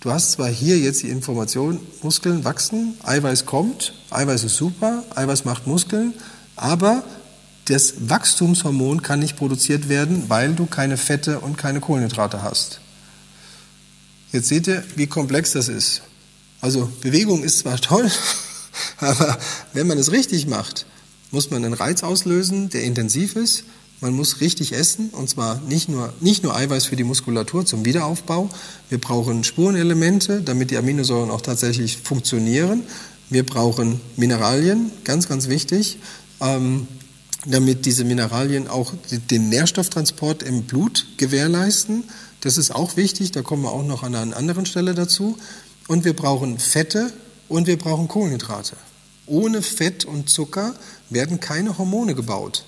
du hast zwar hier jetzt die Information, Muskeln wachsen, Eiweiß kommt, Eiweiß ist super, Eiweiß macht Muskeln, aber das Wachstumshormon kann nicht produziert werden, weil du keine Fette und keine Kohlenhydrate hast. Jetzt seht ihr, wie komplex das ist. Also Bewegung ist zwar toll, aber wenn man es richtig macht, muss man einen Reiz auslösen, der intensiv ist. Man muss richtig essen und zwar nicht nur, nicht nur Eiweiß für die Muskulatur zum Wiederaufbau. Wir brauchen Spurenelemente, damit die Aminosäuren auch tatsächlich funktionieren. Wir brauchen Mineralien, ganz, ganz wichtig, ähm, damit diese Mineralien auch den Nährstofftransport im Blut gewährleisten. Das ist auch wichtig, da kommen wir auch noch an einer anderen Stelle dazu. Und wir brauchen Fette und wir brauchen Kohlenhydrate. Ohne Fett und Zucker werden keine Hormone gebaut.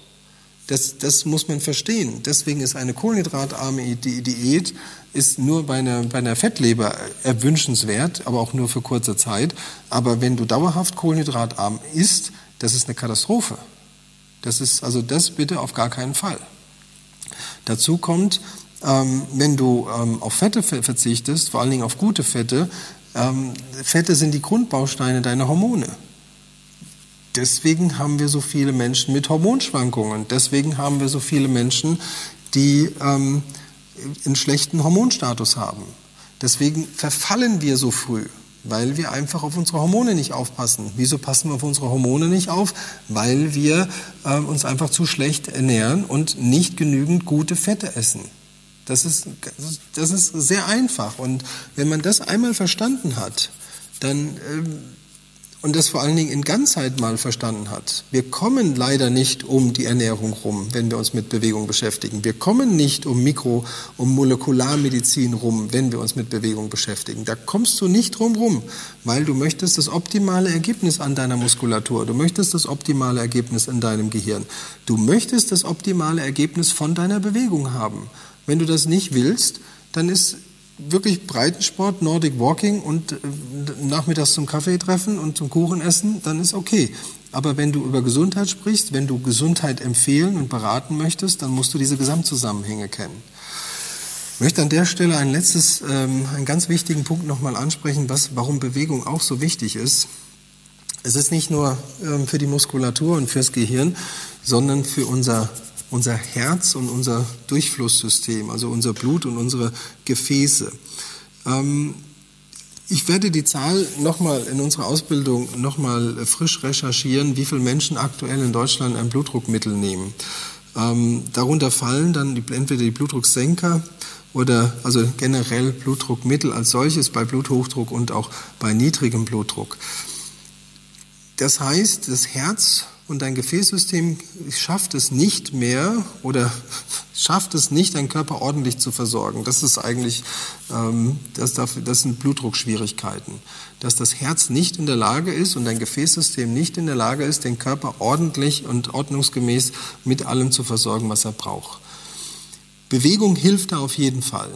Das, das muss man verstehen. Deswegen ist eine kohlenhydratarme Diät ist nur bei einer, bei einer Fettleber erwünschenswert, aber auch nur für kurze Zeit. Aber wenn du dauerhaft kohlenhydratarm isst, das ist eine Katastrophe. Das ist also das bitte auf gar keinen Fall. Dazu kommt, ähm, wenn du ähm, auf Fette verzichtest, vor allen Dingen auf gute Fette, ähm, Fette sind die Grundbausteine deiner Hormone. Deswegen haben wir so viele Menschen mit Hormonschwankungen. Deswegen haben wir so viele Menschen, die ähm, einen schlechten Hormonstatus haben. Deswegen verfallen wir so früh, weil wir einfach auf unsere Hormone nicht aufpassen. Wieso passen wir auf unsere Hormone nicht auf? Weil wir äh, uns einfach zu schlecht ernähren und nicht genügend gute Fette essen. Das ist, das ist sehr einfach. Und wenn man das einmal verstanden hat, dann ähm, und das vor allen Dingen in Ganzheit mal verstanden hat. Wir kommen leider nicht um die Ernährung rum, wenn wir uns mit Bewegung beschäftigen. Wir kommen nicht um Mikro, um Molekularmedizin rum, wenn wir uns mit Bewegung beschäftigen. Da kommst du nicht drum rum, weil du möchtest das optimale Ergebnis an deiner Muskulatur, du möchtest das optimale Ergebnis in deinem Gehirn, du möchtest das optimale Ergebnis von deiner Bewegung haben. Wenn du das nicht willst, dann ist wirklich Breitensport, Nordic Walking und äh, nachmittags zum Kaffee treffen und zum Kuchen essen, dann ist okay. Aber wenn du über Gesundheit sprichst, wenn du Gesundheit empfehlen und beraten möchtest, dann musst du diese Gesamtzusammenhänge kennen. Ich möchte an der Stelle ein letztes, ähm, einen ganz wichtigen Punkt nochmal ansprechen, was, warum Bewegung auch so wichtig ist. Es ist nicht nur ähm, für die Muskulatur und fürs Gehirn, sondern für unser unser Herz und unser Durchflusssystem, also unser Blut und unsere Gefäße. Ähm, ich werde die Zahl nochmal in unserer Ausbildung nochmal frisch recherchieren, wie viele Menschen aktuell in Deutschland ein Blutdruckmittel nehmen. Ähm, darunter fallen dann die, entweder die Blutdrucksenker oder also generell Blutdruckmittel als solches bei Bluthochdruck und auch bei niedrigem Blutdruck. Das heißt, das Herz und dein Gefäßsystem schafft es nicht mehr oder schafft es nicht, deinen Körper ordentlich zu versorgen. Das ist eigentlich, ähm, das, dafür, das sind Blutdruckschwierigkeiten. Dass das Herz nicht in der Lage ist und dein Gefäßsystem nicht in der Lage ist, den Körper ordentlich und ordnungsgemäß mit allem zu versorgen, was er braucht. Bewegung hilft da auf jeden Fall.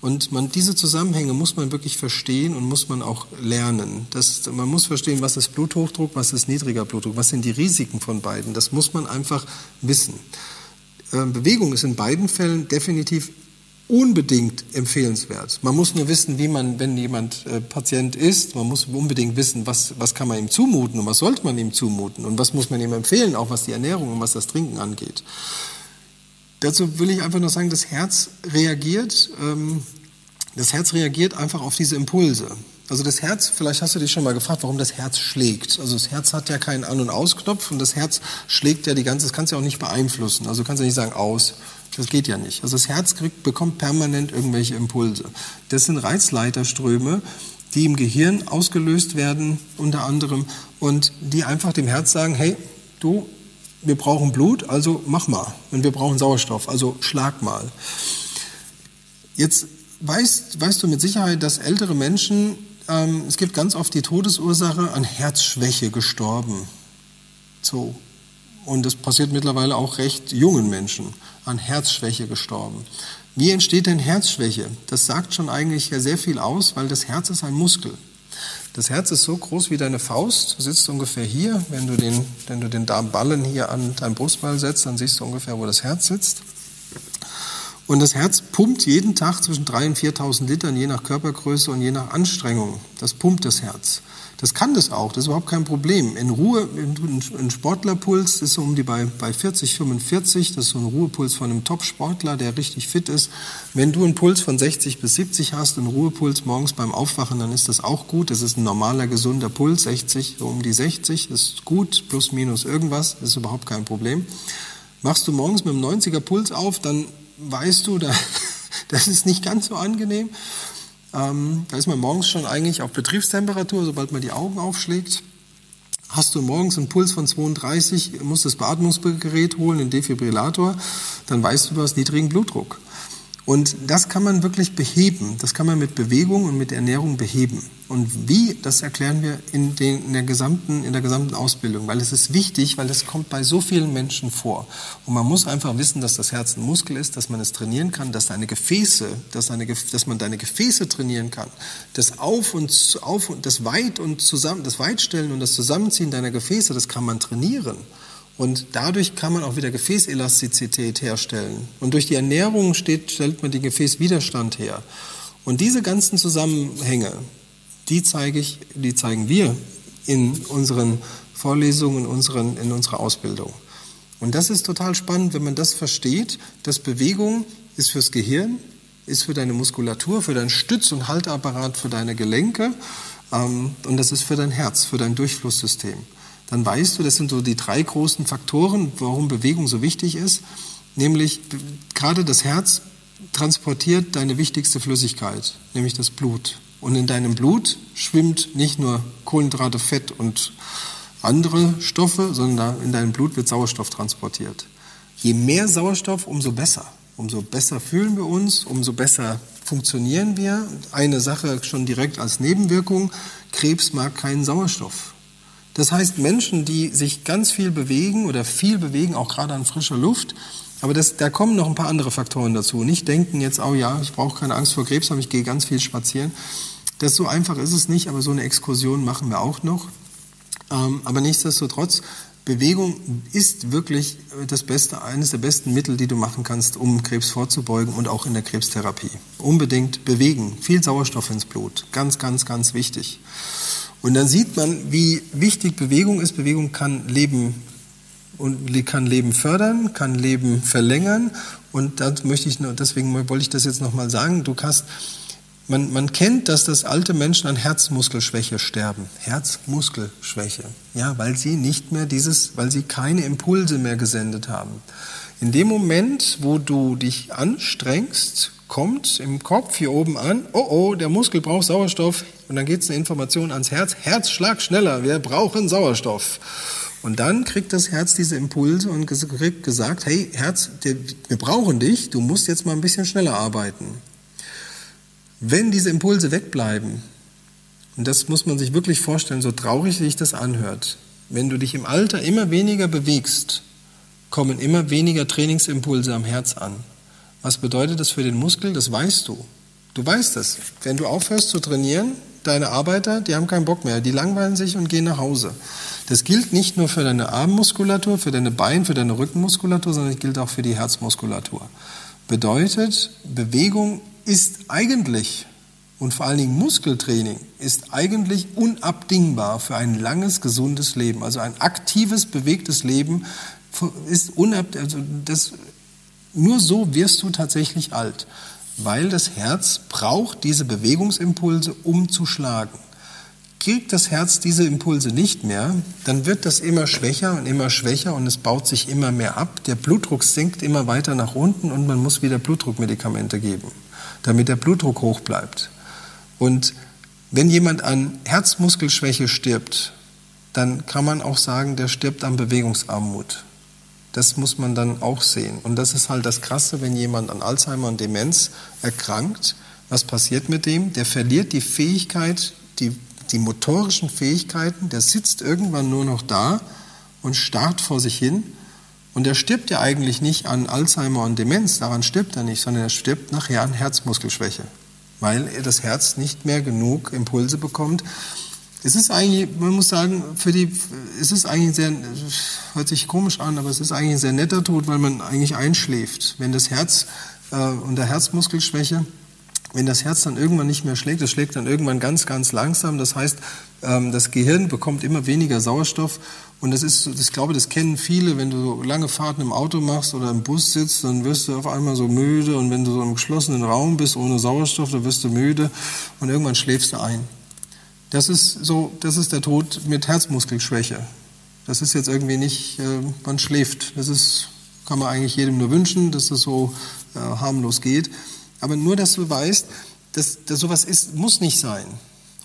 Und man, diese Zusammenhänge muss man wirklich verstehen und muss man auch lernen. Das, man muss verstehen, was ist Bluthochdruck, was ist niedriger Blutdruck, was sind die Risiken von beiden. Das muss man einfach wissen. Äh, Bewegung ist in beiden Fällen definitiv unbedingt empfehlenswert. Man muss nur wissen, wie man, wenn jemand äh, Patient ist, man muss unbedingt wissen, was, was kann man ihm zumuten und was sollte man ihm zumuten und was muss man ihm empfehlen, auch was die Ernährung und was das Trinken angeht. Dazu will ich einfach nur sagen, das Herz reagiert, ähm, das Herz reagiert einfach auf diese Impulse. Also das Herz, vielleicht hast du dich schon mal gefragt, warum das Herz schlägt. Also das Herz hat ja keinen An- und Ausknopf und das Herz schlägt ja die ganze, das kannst du ja auch nicht beeinflussen. Also du kannst ja nicht sagen aus. Das geht ja nicht. Also das Herz kriegt, bekommt permanent irgendwelche Impulse. Das sind Reizleiterströme, die im Gehirn ausgelöst werden, unter anderem, und die einfach dem Herz sagen, hey, du, wir brauchen Blut, also mach mal. Und wir brauchen Sauerstoff, also schlag mal. Jetzt weißt, weißt du mit Sicherheit, dass ältere Menschen, ähm, es gibt ganz oft die Todesursache an Herzschwäche gestorben. So. Und das passiert mittlerweile auch recht jungen Menschen, an Herzschwäche gestorben. Wie entsteht denn Herzschwäche? Das sagt schon eigentlich ja sehr viel aus, weil das Herz ist ein Muskel. Das Herz ist so groß wie deine Faust, sitzt ungefähr hier. Wenn du den, wenn du den Darmballen hier an dein Brustball setzt, dann siehst du ungefähr, wo das Herz sitzt. Und das Herz pumpt jeden Tag zwischen 3.000 und 4.000 Litern, je nach Körpergröße und je nach Anstrengung. Das pumpt das Herz. Das kann das auch, das ist überhaupt kein Problem. In Ruhe, ein Sportlerpuls ist so um die bei, bei 40, 45, das ist so ein Ruhepuls von einem Top-Sportler, der richtig fit ist. Wenn du einen Puls von 60 bis 70 hast, einen Ruhepuls morgens beim Aufwachen, dann ist das auch gut. Das ist ein normaler, gesunder Puls, 60, so um die 60, das ist gut, plus, minus irgendwas, ist überhaupt kein Problem. Machst du morgens mit einem 90er Puls auf, dann weißt du, da, das ist nicht ganz so angenehm. Ähm, da ist man morgens schon eigentlich auf Betriebstemperatur, sobald man die Augen aufschlägt. Hast du morgens einen Puls von 32, musst das Beatmungsgerät holen, den Defibrillator, dann weißt du, du hast niedrigen Blutdruck. Und das kann man wirklich beheben. Das kann man mit Bewegung und mit Ernährung beheben. Und wie, das erklären wir in, den, in, der gesamten, in der gesamten Ausbildung, weil es ist wichtig, weil es kommt bei so vielen Menschen vor. Und man muss einfach wissen, dass das Herz ein Muskel ist, dass man es trainieren kann, dass deine Gefäße, dass, deine, dass man deine Gefäße trainieren kann. Das Auf und Auf und das Weit und zusammen, das Weitstellen und das Zusammenziehen deiner Gefäße, das kann man trainieren. Und dadurch kann man auch wieder Gefäßelastizität herstellen. Und durch die Ernährung steht, stellt man den Gefäßwiderstand her. Und diese ganzen Zusammenhänge, die zeige ich, die zeigen wir in unseren Vorlesungen, in, unseren, in unserer Ausbildung. Und das ist total spannend, wenn man das versteht, dass Bewegung ist fürs Gehirn, ist für deine Muskulatur, für deinen Stütz- und Halteapparat, für deine Gelenke ähm, und das ist für dein Herz, für dein Durchflusssystem dann weißt du, das sind so die drei großen Faktoren, warum Bewegung so wichtig ist. Nämlich gerade das Herz transportiert deine wichtigste Flüssigkeit, nämlich das Blut. Und in deinem Blut schwimmt nicht nur Kohlenhydrate, Fett und andere Stoffe, sondern in deinem Blut wird Sauerstoff transportiert. Je mehr Sauerstoff, umso besser. Umso besser fühlen wir uns, umso besser funktionieren wir. Eine Sache schon direkt als Nebenwirkung, Krebs mag keinen Sauerstoff. Das heißt, Menschen, die sich ganz viel bewegen oder viel bewegen, auch gerade an frischer Luft, aber das, da kommen noch ein paar andere Faktoren dazu. Nicht denken jetzt, oh ja, ich brauche keine Angst vor Krebs, aber ich gehe ganz viel spazieren. Das so einfach ist es nicht, aber so eine Exkursion machen wir auch noch. Ähm, aber nichtsdestotrotz, Bewegung ist wirklich das beste, eines der besten Mittel, die du machen kannst, um Krebs vorzubeugen und auch in der Krebstherapie. Unbedingt bewegen, viel Sauerstoff ins Blut, ganz, ganz, ganz wichtig. Und dann sieht man, wie wichtig Bewegung ist. Bewegung kann Leben und kann Leben fördern, kann Leben verlängern. Und das möchte ich, deswegen wollte ich das jetzt nochmal sagen. Du hast, man, man kennt, dass das alte Menschen an Herzmuskelschwäche sterben. Herzmuskelschwäche. Ja, weil sie nicht mehr dieses, weil sie keine Impulse mehr gesendet haben. In dem Moment, wo du dich anstrengst, kommt im Kopf hier oben an, oh oh, der Muskel braucht Sauerstoff. Und dann geht es eine Information ans Herz, Herzschlag schneller, wir brauchen Sauerstoff. Und dann kriegt das Herz diese Impulse und kriegt gesagt, hey Herz, wir brauchen dich, du musst jetzt mal ein bisschen schneller arbeiten. Wenn diese Impulse wegbleiben, und das muss man sich wirklich vorstellen, so traurig sich das anhört, wenn du dich im Alter immer weniger bewegst, kommen immer weniger Trainingsimpulse am Herz an. Was bedeutet das für den Muskel? Das weißt du. Du weißt es. Wenn du aufhörst zu trainieren, deine Arbeiter, die haben keinen Bock mehr, die langweilen sich und gehen nach Hause. Das gilt nicht nur für deine Armmuskulatur, für deine Bein, für deine Rückenmuskulatur, sondern es gilt auch für die Herzmuskulatur. Bedeutet, Bewegung ist eigentlich und vor allen Dingen Muskeltraining ist eigentlich unabdingbar für ein langes, gesundes Leben. Also ein aktives, bewegtes Leben ist unabdingbar. Also das nur so wirst du tatsächlich alt, weil das Herz braucht diese Bewegungsimpulse, um zu schlagen. Kriegt das Herz diese Impulse nicht mehr, dann wird das immer schwächer und immer schwächer und es baut sich immer mehr ab. Der Blutdruck sinkt immer weiter nach unten und man muss wieder Blutdruckmedikamente geben, damit der Blutdruck hoch bleibt. Und wenn jemand an Herzmuskelschwäche stirbt, dann kann man auch sagen, der stirbt an Bewegungsarmut. Das muss man dann auch sehen. Und das ist halt das Krasse, wenn jemand an Alzheimer und Demenz erkrankt. Was passiert mit dem? Der verliert die Fähigkeit, die, die motorischen Fähigkeiten, der sitzt irgendwann nur noch da und starrt vor sich hin. Und er stirbt ja eigentlich nicht an Alzheimer und Demenz, daran stirbt er nicht, sondern er stirbt nachher an Herzmuskelschwäche, weil das Herz nicht mehr genug Impulse bekommt. Es ist eigentlich, man muss sagen, für die, es ist eigentlich sehr, hört sich komisch an, aber es ist eigentlich ein sehr netter Tod, weil man eigentlich einschläft. Wenn das Herz äh, unter Herzmuskelschwäche wenn das Herz dann irgendwann nicht mehr schlägt, das schlägt dann irgendwann ganz, ganz langsam. Das heißt, ähm, das Gehirn bekommt immer weniger Sauerstoff. Und das ist, ich glaube, das kennen viele, wenn du lange Fahrten im Auto machst oder im Bus sitzt, dann wirst du auf einmal so müde. Und wenn du so im geschlossenen Raum bist ohne Sauerstoff, dann wirst du müde und irgendwann schläfst du ein. Das ist so, das ist der Tod mit Herzmuskelschwäche. Das ist jetzt irgendwie nicht, äh, man schläft. Das ist, kann man eigentlich jedem nur wünschen, dass das so äh, harmlos geht. Aber nur, dass du weißt, dass, dass sowas ist, muss nicht sein.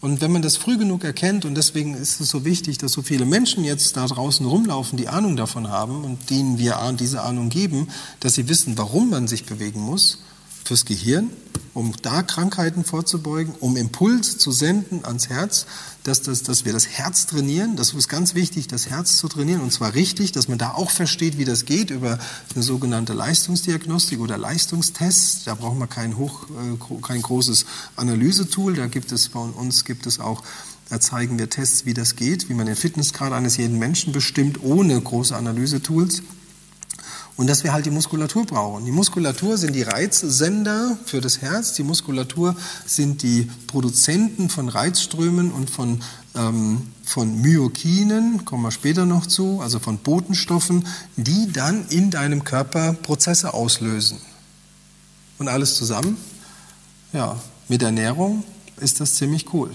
Und wenn man das früh genug erkennt, und deswegen ist es so wichtig, dass so viele Menschen jetzt da draußen rumlaufen, die Ahnung davon haben und denen wir diese Ahnung geben, dass sie wissen, warum man sich bewegen muss, fürs Gehirn, um da Krankheiten vorzubeugen, um Impuls zu senden ans Herz, dass, das, dass wir das Herz trainieren. Das ist ganz wichtig, das Herz zu trainieren und zwar richtig, dass man da auch versteht, wie das geht über eine sogenannte Leistungsdiagnostik oder Leistungstest. Da braucht man kein, hoch, äh, kein großes Analysetool. Da gibt es bei uns gibt es auch da zeigen wir Tests, wie das geht, wie man den Fitnessgrad eines jeden Menschen bestimmt, ohne große Analysetools. Und dass wir halt die Muskulatur brauchen. Die Muskulatur sind die Reizsender für das Herz. Die Muskulatur sind die Produzenten von Reizströmen und von, ähm, von Myokinen, kommen wir später noch zu, also von Botenstoffen, die dann in deinem Körper Prozesse auslösen. Und alles zusammen, ja, mit Ernährung ist das ziemlich cool.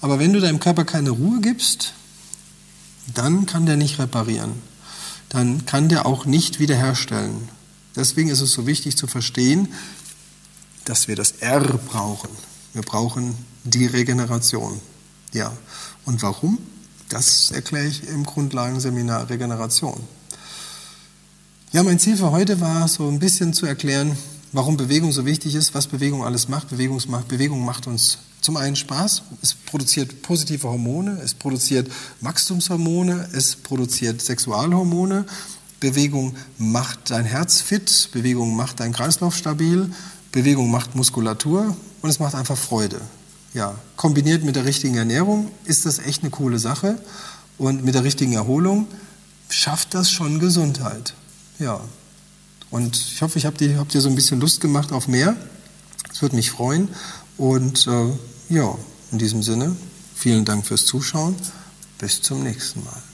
Aber wenn du deinem Körper keine Ruhe gibst, dann kann der nicht reparieren dann kann der auch nicht wiederherstellen. Deswegen ist es so wichtig zu verstehen, dass wir das R brauchen. Wir brauchen die Regeneration. Ja. Und warum? Das erkläre ich im Grundlagenseminar Regeneration. Ja, mein Ziel für heute war so ein bisschen zu erklären, warum Bewegung so wichtig ist, was Bewegung alles macht. Bewegung macht, Bewegung macht uns zum einen Spaß, es produziert positive Hormone, es produziert Wachstumshormone, es produziert Sexualhormone. Bewegung macht dein Herz fit, Bewegung macht dein Kreislauf stabil, Bewegung macht Muskulatur und es macht einfach Freude. Ja, kombiniert mit der richtigen Ernährung ist das echt eine coole Sache und mit der richtigen Erholung schafft das schon Gesundheit. Ja. Und ich hoffe, ich habe dir, hab dir so ein bisschen Lust gemacht auf mehr. Es würde mich freuen. Und äh, ja, in diesem Sinne, vielen Dank fürs Zuschauen. Bis zum nächsten Mal.